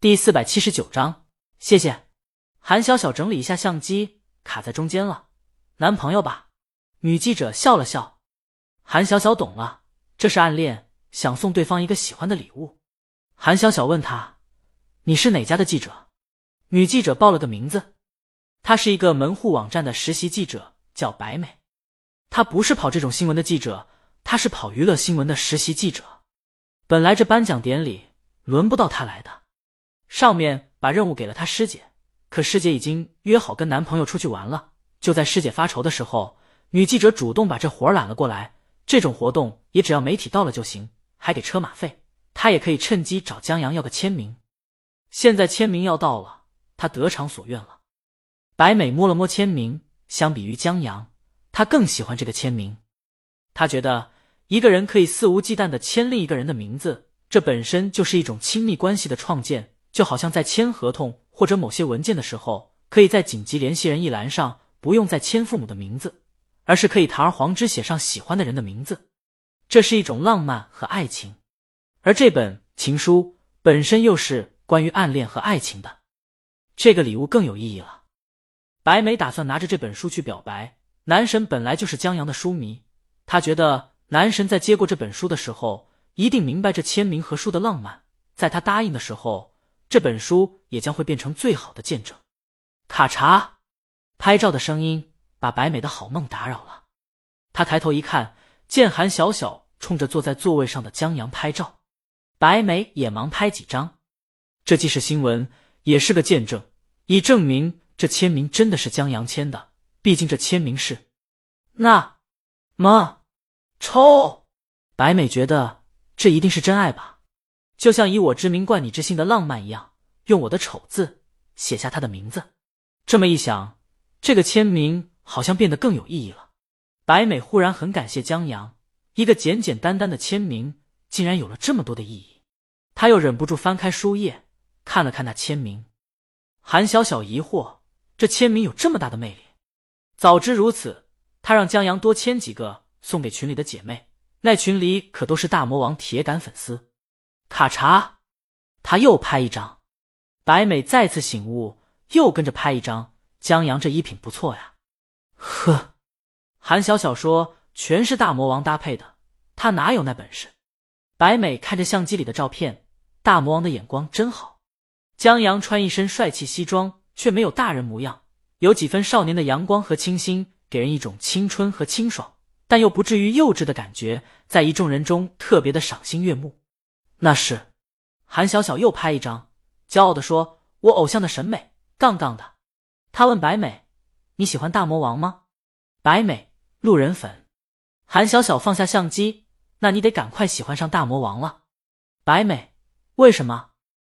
第四百七十九章，谢谢。韩小小整理一下相机，卡在中间了。男朋友吧？女记者笑了笑。韩小小懂了，这是暗恋，想送对方一个喜欢的礼物。韩小小问他：“你是哪家的记者？”女记者报了个名字，她是一个门户网站的实习记者，叫白美。她不是跑这种新闻的记者，她是跑娱乐新闻的实习记者。本来这颁奖典礼轮不到她来的，上面把任务给了她师姐，可师姐已经约好跟男朋友出去玩了。就在师姐发愁的时候，女记者主动把这活揽了过来。这种活动也只要媒体到了就行，还给车马费。她也可以趁机找江阳要个签名。现在签名要到了。他得偿所愿了。白美摸了摸签名，相比于江阳，他更喜欢这个签名。他觉得一个人可以肆无忌惮的签另一个人的名字，这本身就是一种亲密关系的创建。就好像在签合同或者某些文件的时候，可以在紧急联系人一栏上不用再签父母的名字，而是可以堂而皇之写上喜欢的人的名字。这是一种浪漫和爱情，而这本情书本身又是关于暗恋和爱情的。这个礼物更有意义了。白梅打算拿着这本书去表白。男神本来就是江阳的书迷，他觉得男神在接过这本书的时候，一定明白这签名和书的浪漫。在他答应的时候，这本书也将会变成最好的见证。卡查，拍照的声音把白美的好梦打扰了。他抬头一看，见韩小小冲着坐在座位上的江阳拍照，白美也忙拍几张。这既是新闻。也是个见证，以证明这签名真的是江阳签的。毕竟这签名是那么丑。白美觉得这一定是真爱吧，就像以我之名冠你之姓的浪漫一样，用我的丑字写下他的名字。这么一想，这个签名好像变得更有意义了。白美忽然很感谢江阳，一个简简单单的签名竟然有了这么多的意义。他又忍不住翻开书页。看了看那签名，韩小小疑惑：这签名有这么大的魅力？早知如此，他让江阳多签几个送给群里的姐妹，那群里可都是大魔王铁杆粉丝。卡嚓，他又拍一张。白美再次醒悟，又跟着拍一张。江阳这衣品不错呀。呵，韩小小说全是大魔王搭配的，他哪有那本事？白美看着相机里的照片，大魔王的眼光真好。江阳穿一身帅气西装，却没有大人模样，有几分少年的阳光和清新，给人一种青春和清爽，但又不至于幼稚的感觉，在一众人中特别的赏心悦目。那是韩小小又拍一张，骄傲的说：“我偶像的审美，杠杠的。”他问白美：“你喜欢大魔王吗？”白美：“路人粉。”韩小小放下相机：“那你得赶快喜欢上大魔王了。”白美：“为什么？”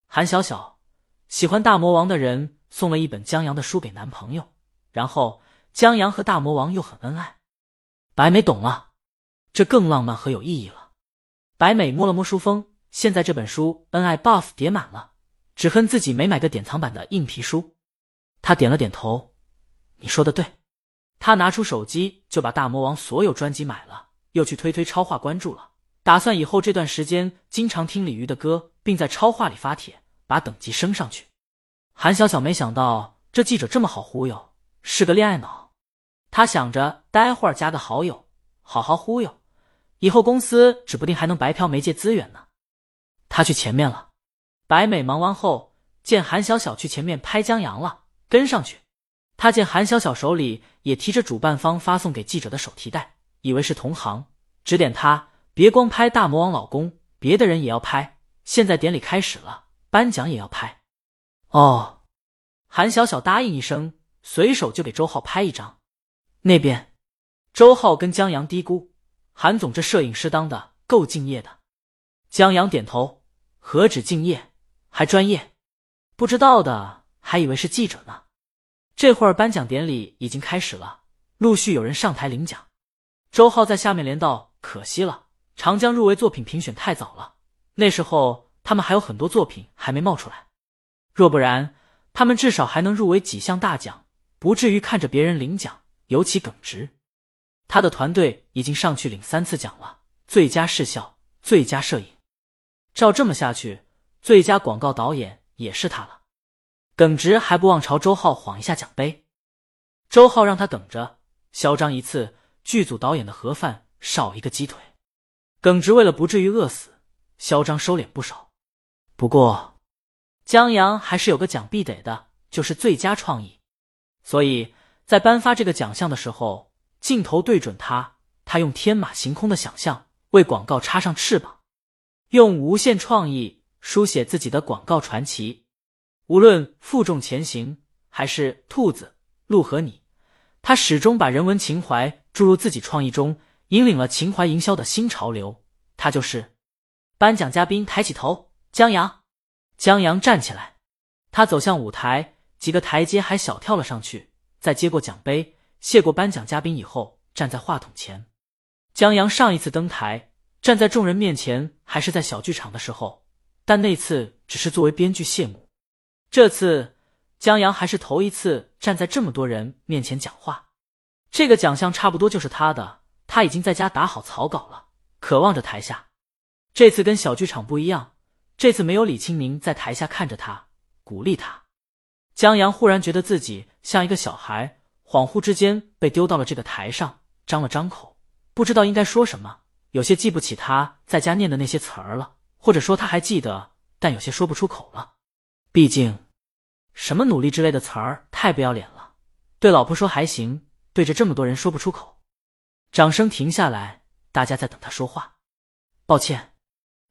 韩小小。喜欢大魔王的人送了一本江阳的书给男朋友，然后江阳和大魔王又很恩爱。白美懂了，这更浪漫和有意义了。白美摸了摸书封，现在这本书恩爱 buff 叠满了，只恨自己没买个典藏版的硬皮书。他点了点头，你说的对。他拿出手机就把大魔王所有专辑买了，又去推推超话关注了，打算以后这段时间经常听李鱼的歌，并在超话里发帖。把等级升上去。韩小小没想到这记者这么好忽悠，是个恋爱脑。他想着待会儿加个好友，好好忽悠，以后公司指不定还能白嫖媒介资源呢。他去前面了。白美忙完后，见韩小小去前面拍江阳了，跟上去。他见韩小小手里也提着主办方发送给记者的手提袋，以为是同行，指点他别光拍大魔王老公，别的人也要拍。现在典礼开始了。颁奖也要拍，哦，韩小小答应一声，随手就给周浩拍一张。那边，周浩跟江阳嘀咕：“韩总这摄影师当的够敬业的。”江阳点头：“何止敬业，还专业。”不知道的还以为是记者呢。这会儿颁奖典礼已经开始了，陆续有人上台领奖。周浩在下面连道：“可惜了，长江入围作品评选太早了，那时候。”他们还有很多作品还没冒出来，若不然，他们至少还能入围几项大奖，不至于看着别人领奖尤其耿直。他的团队已经上去领三次奖了：最佳视效、最佳摄影。照这么下去，最佳广告导演也是他了。耿直还不忘朝周浩晃一下奖杯。周浩让他等着，嚣张一次，剧组导演的盒饭少一个鸡腿。耿直为了不至于饿死，嚣张收敛不少。不过，江阳还是有个奖必得的，就是最佳创意。所以在颁发这个奖项的时候，镜头对准他，他用天马行空的想象为广告插上翅膀，用无限创意书写自己的广告传奇。无论负重前行还是兔子、鹿和你，他始终把人文情怀注入自己创意中，引领了情怀营销的新潮流。他就是颁奖嘉宾，抬起头，江阳。江阳站起来，他走向舞台，几个台阶还小跳了上去，在接过奖杯、谢过颁奖嘉宾以后，站在话筒前。江阳上一次登台，站在众人面前，还是在小剧场的时候，但那次只是作为编剧谢幕。这次江阳还是头一次站在这么多人面前讲话，这个奖项差不多就是他的。他已经在家打好草稿了，渴望着台下。这次跟小剧场不一样，这次没有李清明在台下看着他鼓励他。江阳忽然觉得自己像一个小孩，恍惚之间被丢到了这个台上，张了张口，不知道应该说什么，有些记不起他在家念的那些词儿了，或者说他还记得，但有些说不出口了。毕竟，什么努力之类的词儿太不要脸了。对老婆说还行，对着这么多人说不出口。掌声停下来，大家在等他说话。抱歉，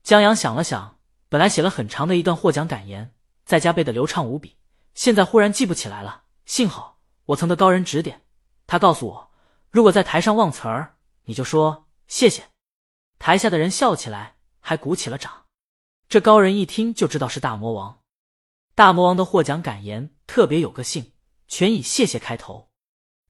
江阳想了想，本来写了很长的一段获奖感言，在家背的流畅无比，现在忽然记不起来了。幸好我曾得高人指点，他告诉我，如果在台上忘词儿，你就说谢谢。台下的人笑起来，还鼓起了掌。这高人一听就知道是大魔王。大魔王的获奖感言特别有个性，全以谢谢开头。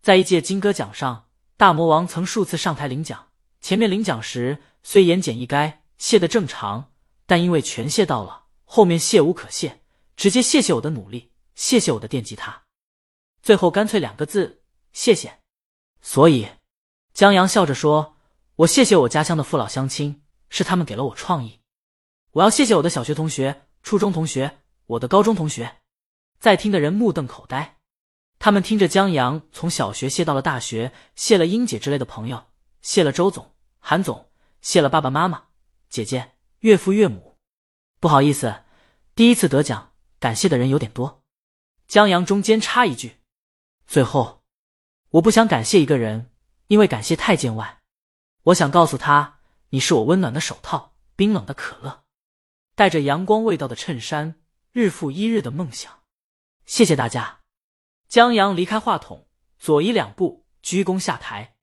在一届金歌奖上，大魔王曾数次上台领奖，前面领奖时虽言简意赅，谢的正常，但因为全谢到了，后面谢无可谢，直接谢谢我的努力，谢谢我的电吉他，最后干脆两个字谢谢。所以江阳笑着说：“我谢谢我家乡的父老乡亲，是他们给了我创意。我要谢谢我的小学同学、初中同学。”我的高中同学，在听的人目瞪口呆。他们听着江阳从小学谢到了大学，谢了英姐之类的朋友，谢了周总、韩总，谢了爸爸妈妈、姐姐、岳父岳母。不好意思，第一次得奖，感谢的人有点多。江阳中间插一句：最后，我不想感谢一个人，因为感谢太见外。我想告诉他，你是我温暖的手套，冰冷的可乐，带着阳光味道的衬衫。日复一日的梦想，谢谢大家。江阳离开话筒，左移两步，鞠躬下台。